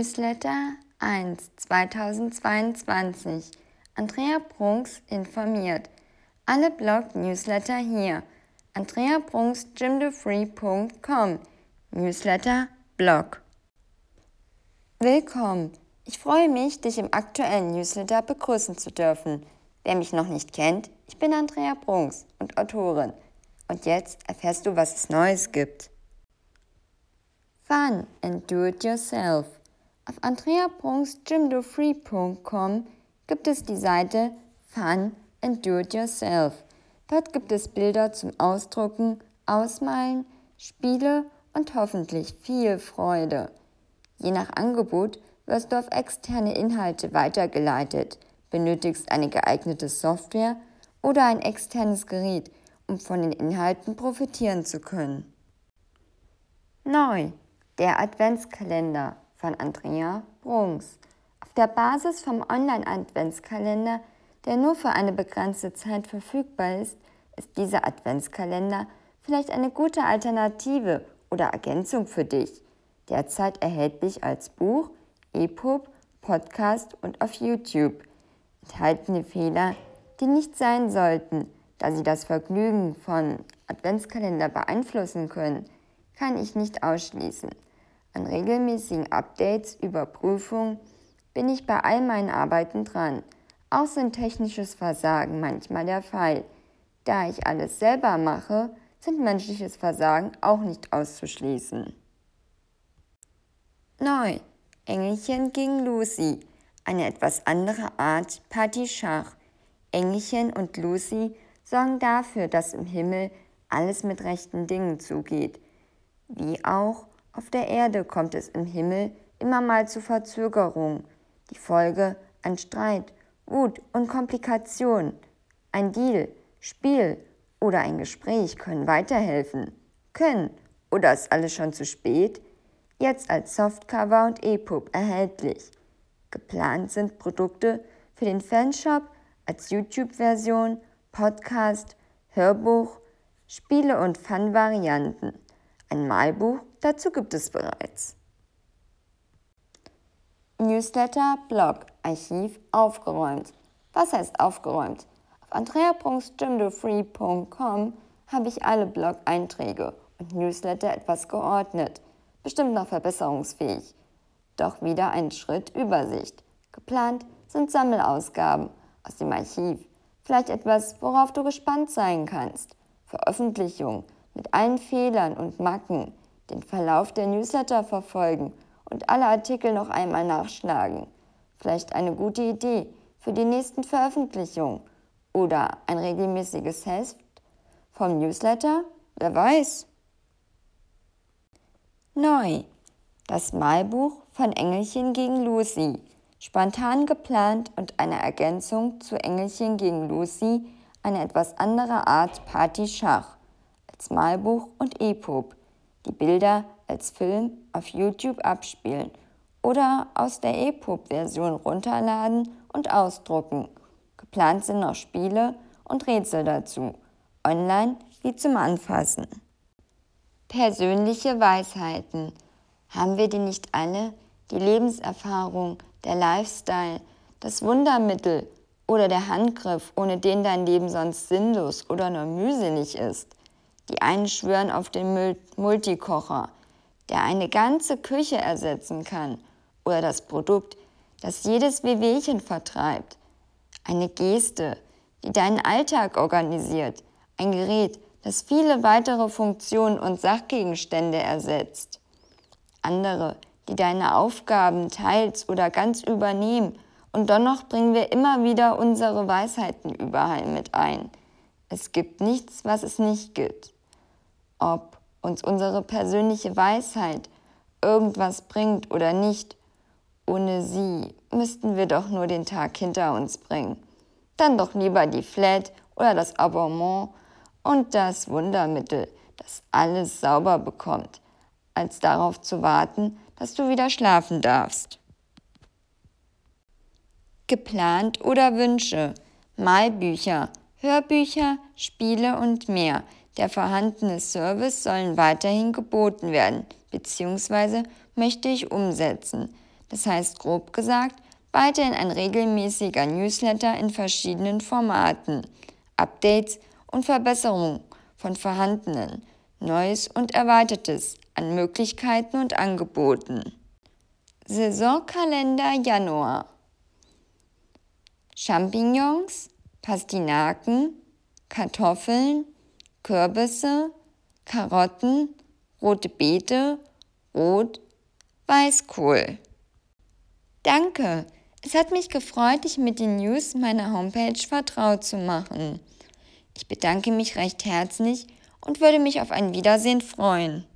Newsletter 1 2022. Andrea Brunks informiert. Alle Blog-Newsletter hier. Andrea Brunks gymdofree.com. Newsletter Blog. Willkommen. Ich freue mich, dich im aktuellen Newsletter begrüßen zu dürfen. Wer mich noch nicht kennt, ich bin Andrea Brunks und Autorin. Und jetzt erfährst du, was es Neues gibt. Fun and Do It Yourself. Auf andreabrunksgymdofree.com gibt es die Seite Fun and Do It Yourself. Dort gibt es Bilder zum Ausdrucken, Ausmalen, Spiele und hoffentlich viel Freude. Je nach Angebot wirst du auf externe Inhalte weitergeleitet, benötigst eine geeignete Software oder ein externes Gerät, um von den Inhalten profitieren zu können. Neu der Adventskalender von Andrea Brunks. Auf der Basis vom Online-Adventskalender, der nur für eine begrenzte Zeit verfügbar ist, ist dieser Adventskalender vielleicht eine gute Alternative oder Ergänzung für dich. Derzeit erhältlich als Buch, EPUB, Podcast und auf YouTube. Enthaltene Fehler, die nicht sein sollten, da sie das Vergnügen von Adventskalender beeinflussen können, kann ich nicht ausschließen. An regelmäßigen Updates, Überprüfungen bin ich bei all meinen Arbeiten dran. Auch sind technisches Versagen manchmal der Fall. Da ich alles selber mache, sind menschliches Versagen auch nicht auszuschließen. Neu. Engelchen gegen Lucy. Eine etwas andere Art Party Schach. Engelchen und Lucy sorgen dafür, dass im Himmel alles mit rechten Dingen zugeht. Wie auch auf der Erde kommt es im Himmel immer mal zu Verzögerungen, die Folge an Streit, Wut und Komplikation. Ein Deal, Spiel oder ein Gespräch können weiterhelfen. Können oder ist alles schon zu spät? Jetzt als Softcover und EPUB erhältlich. Geplant sind Produkte für den Fanshop als YouTube-Version, Podcast, Hörbuch, Spiele und Fun-Varianten. Ein Malbuch dazu gibt es bereits. Newsletter, Blog, Archiv aufgeräumt. Was heißt aufgeräumt? Auf andrea.stimdofree.com habe ich alle Blog-Einträge und Newsletter etwas geordnet. Bestimmt noch verbesserungsfähig. Doch wieder ein Schritt Übersicht. Geplant sind Sammelausgaben aus dem Archiv. Vielleicht etwas, worauf du gespannt sein kannst. Veröffentlichung mit allen Fehlern und Macken, den Verlauf der Newsletter verfolgen und alle Artikel noch einmal nachschlagen. Vielleicht eine gute Idee für die nächsten Veröffentlichungen oder ein regelmäßiges Heft vom Newsletter? Wer weiß. Neu. Das Malbuch von Engelchen gegen Lucy. Spontan geplant und eine Ergänzung zu Engelchen gegen Lucy, eine etwas andere Art Party Schach als Malbuch und EPUB, die Bilder als Film auf YouTube abspielen oder aus der EPUB-Version runterladen und ausdrucken. Geplant sind noch Spiele und Rätsel dazu, online wie zum Anfassen. Persönliche Weisheiten. Haben wir die nicht alle? Die Lebenserfahrung, der Lifestyle, das Wundermittel oder der Handgriff, ohne den dein Leben sonst sinnlos oder nur mühselig ist. Die einen schwören auf den Multikocher, der eine ganze Küche ersetzen kann, oder das Produkt, das jedes Wehwehchen vertreibt. Eine Geste, die deinen Alltag organisiert, ein Gerät, das viele weitere Funktionen und Sachgegenstände ersetzt. Andere, die deine Aufgaben teils oder ganz übernehmen, und dennoch bringen wir immer wieder unsere Weisheiten überall mit ein. Es gibt nichts, was es nicht gibt ob uns unsere persönliche Weisheit irgendwas bringt oder nicht. Ohne sie müssten wir doch nur den Tag hinter uns bringen. Dann doch lieber die Flat oder das Abonnement und das Wundermittel, das alles sauber bekommt, als darauf zu warten, dass du wieder schlafen darfst. Geplant oder Wünsche, Malbücher, Hörbücher, Spiele und mehr – der vorhandene Service sollen weiterhin geboten werden bzw. möchte ich umsetzen. Das heißt grob gesagt, weiterhin ein regelmäßiger Newsletter in verschiedenen Formaten, Updates und Verbesserungen von vorhandenen, Neues und Erweitertes an Möglichkeiten und Angeboten. Saisonkalender Januar Champignons, Pastinaken, Kartoffeln, Kürbisse, Karotten, rote Beete, Rot, Weißkohl. Danke, es hat mich gefreut, dich mit den News meiner Homepage vertraut zu machen. Ich bedanke mich recht herzlich und würde mich auf ein Wiedersehen freuen.